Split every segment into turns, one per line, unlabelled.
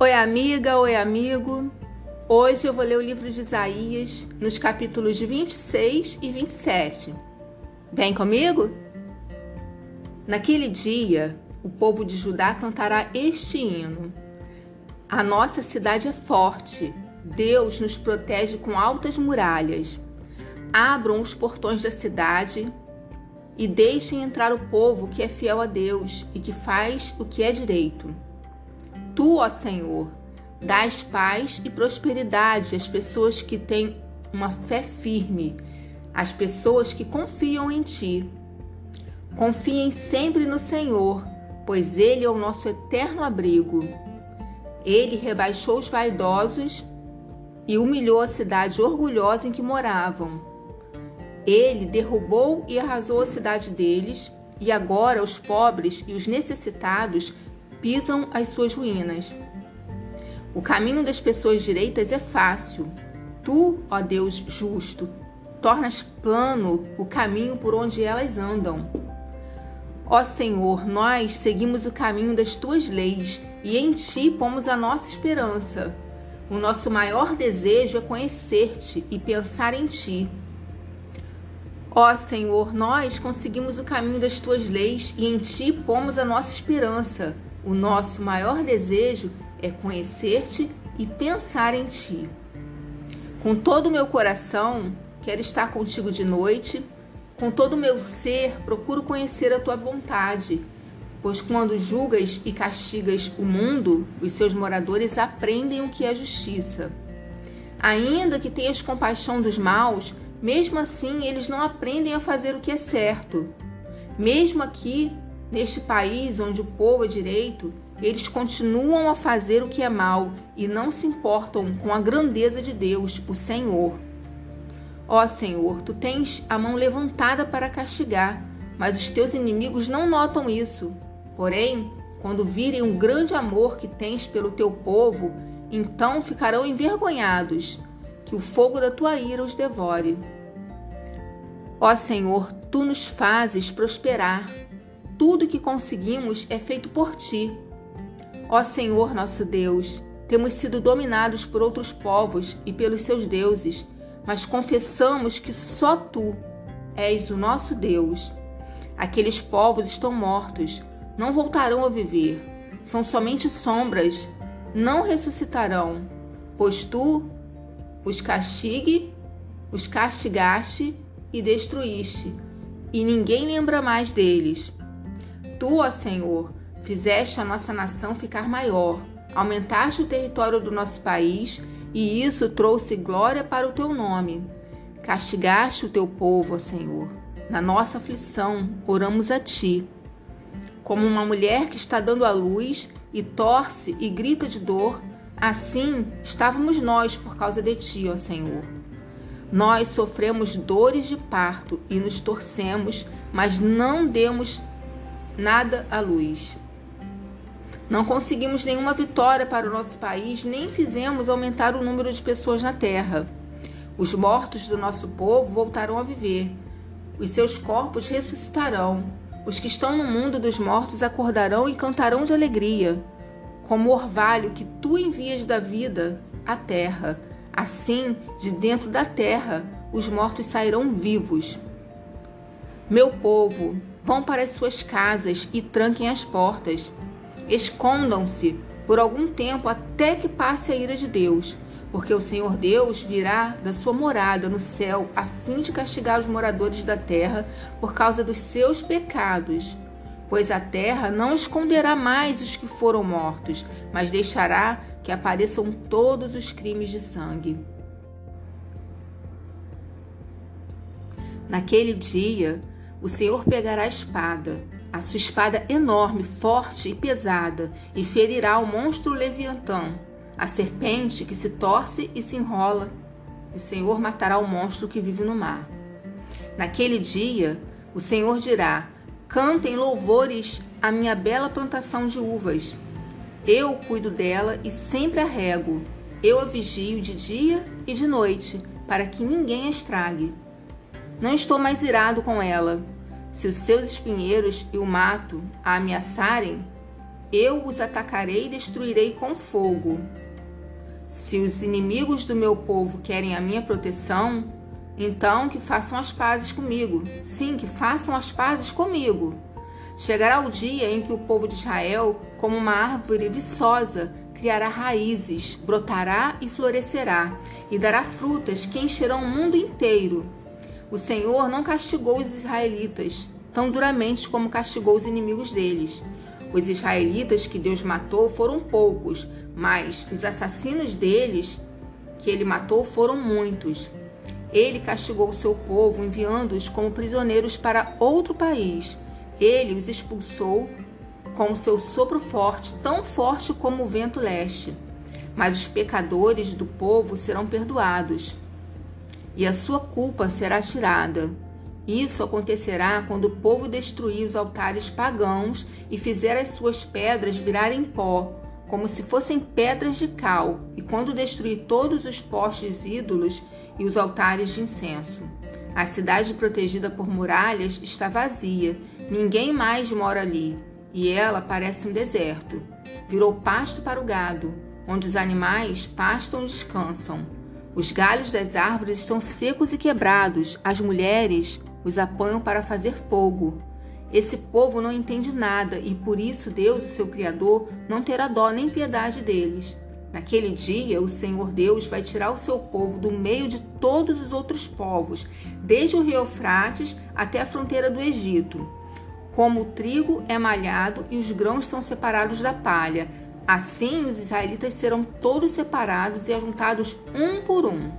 Oi, amiga, oi, amigo. Hoje eu vou ler o livro de Isaías, nos capítulos 26 e 27. Vem comigo? Naquele dia, o povo de Judá cantará este hino: A nossa cidade é forte, Deus nos protege com altas muralhas. Abram os portões da cidade e deixem entrar o povo que é fiel a Deus e que faz o que é direito. Tu, ó Senhor, dás paz e prosperidade às pessoas que têm uma fé firme, às pessoas que confiam em Ti. Confiem sempre no Senhor, pois Ele é o nosso eterno abrigo. Ele rebaixou os vaidosos e humilhou a cidade orgulhosa em que moravam. Ele derrubou e arrasou a cidade deles, e agora os pobres e os necessitados pisam as suas ruínas. O caminho das pessoas direitas é fácil. Tu, ó Deus justo, tornas plano o caminho por onde elas andam. Ó Senhor, nós seguimos o caminho das tuas leis e em ti pomos a nossa esperança. O nosso maior desejo é conhecer-te e pensar em ti. Ó Senhor, nós conseguimos o caminho das tuas leis e em ti pomos a nossa esperança. O nosso maior desejo é conhecer-te e pensar em ti. Com todo o meu coração, quero estar contigo de noite. Com todo o meu ser, procuro conhecer a tua vontade. Pois quando julgas e castigas o mundo, os seus moradores aprendem o que é justiça. Ainda que tenhas compaixão dos maus, mesmo assim, eles não aprendem a fazer o que é certo. Mesmo aqui, neste país onde o povo é direito, eles continuam a fazer o que é mal e não se importam com a grandeza de Deus, o Senhor. Ó Senhor, tu tens a mão levantada para castigar, mas os teus inimigos não notam isso. Porém, quando virem o grande amor que tens pelo teu povo, então ficarão envergonhados que o fogo da tua ira os devore. Ó Senhor, tu nos fazes prosperar. Tudo que conseguimos é feito por ti. Ó Senhor, nosso Deus, temos sido dominados por outros povos e pelos seus deuses, mas confessamos que só tu és o nosso Deus. Aqueles povos estão mortos, não voltarão a viver. São somente sombras, não ressuscitarão, pois tu os castigue, os castigaste e destruíste, e ninguém lembra mais deles. Tu, ó Senhor, fizeste a nossa nação ficar maior, aumentaste o território do nosso país, e isso trouxe glória para o teu nome. Castigaste o teu povo, ó Senhor. Na nossa aflição, oramos a ti. Como uma mulher que está dando à luz e torce e grita de dor, Assim estávamos nós por causa de ti, ó Senhor. Nós sofremos dores de parto e nos torcemos, mas não demos nada à luz. Não conseguimos nenhuma vitória para o nosso país, nem fizemos aumentar o número de pessoas na terra. Os mortos do nosso povo voltarão a viver. Os seus corpos ressuscitarão. Os que estão no mundo dos mortos acordarão e cantarão de alegria como orvalho que tu envias da vida à terra. Assim, de dentro da terra, os mortos sairão vivos. Meu povo, vão para as suas casas e tranquem as portas. Escondam-se por algum tempo até que passe a ira de Deus, porque o Senhor Deus virá da sua morada no céu a fim de castigar os moradores da terra por causa dos seus pecados pois a terra não esconderá mais os que foram mortos, mas deixará que apareçam todos os crimes de sangue. Naquele dia, o Senhor pegará a espada, a sua espada enorme, forte e pesada, e ferirá o monstro Leviatã, a serpente que se torce e se enrola. O Senhor matará o monstro que vive no mar. Naquele dia, o Senhor dirá: Cantem louvores à minha bela plantação de uvas. Eu cuido dela e sempre a rego. Eu a vigio de dia e de noite, para que ninguém a estrague. Não estou mais irado com ela. Se os seus espinheiros e o mato a ameaçarem, eu os atacarei e destruirei com fogo. Se os inimigos do meu povo querem a minha proteção, então que façam as pazes comigo. Sim, que façam as pazes comigo. Chegará o dia em que o povo de Israel, como uma árvore viçosa, criará raízes, brotará e florescerá, e dará frutas que encherão o mundo inteiro. O Senhor não castigou os israelitas tão duramente como castigou os inimigos deles. Os israelitas que Deus matou foram poucos, mas os assassinos deles que ele matou foram muitos. Ele castigou o seu povo, enviando-os como prisioneiros para outro país. Ele os expulsou com o seu sopro forte, tão forte como o vento leste. Mas os pecadores do povo serão perdoados, e a sua culpa será tirada. Isso acontecerá quando o povo destruir os altares pagãos e fizer as suas pedras virarem pó, como se fossem pedras de cal, e quando destruir todos os postes ídolos e os altares de incenso. A cidade protegida por muralhas está vazia, ninguém mais mora ali, e ela parece um deserto. Virou pasto para o gado, onde os animais pastam e descansam. Os galhos das árvores estão secos e quebrados, as mulheres os apanham para fazer fogo. Esse povo não entende nada e por isso Deus, o seu Criador, não terá dó nem piedade deles. Naquele dia, o Senhor Deus vai tirar o seu povo do meio de todos os outros povos, desde o rio Eufrates até a fronteira do Egito. Como o trigo é malhado e os grãos são separados da palha, assim os israelitas serão todos separados e ajuntados um por um.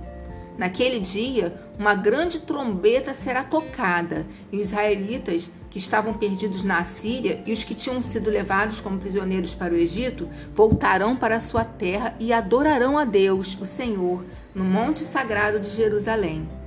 Naquele dia, uma grande trombeta será tocada, e os israelitas que estavam perdidos na Assíria e os que tinham sido levados como prisioneiros para o Egito voltarão para a sua terra e adorarão a Deus, o Senhor, no monte sagrado de Jerusalém.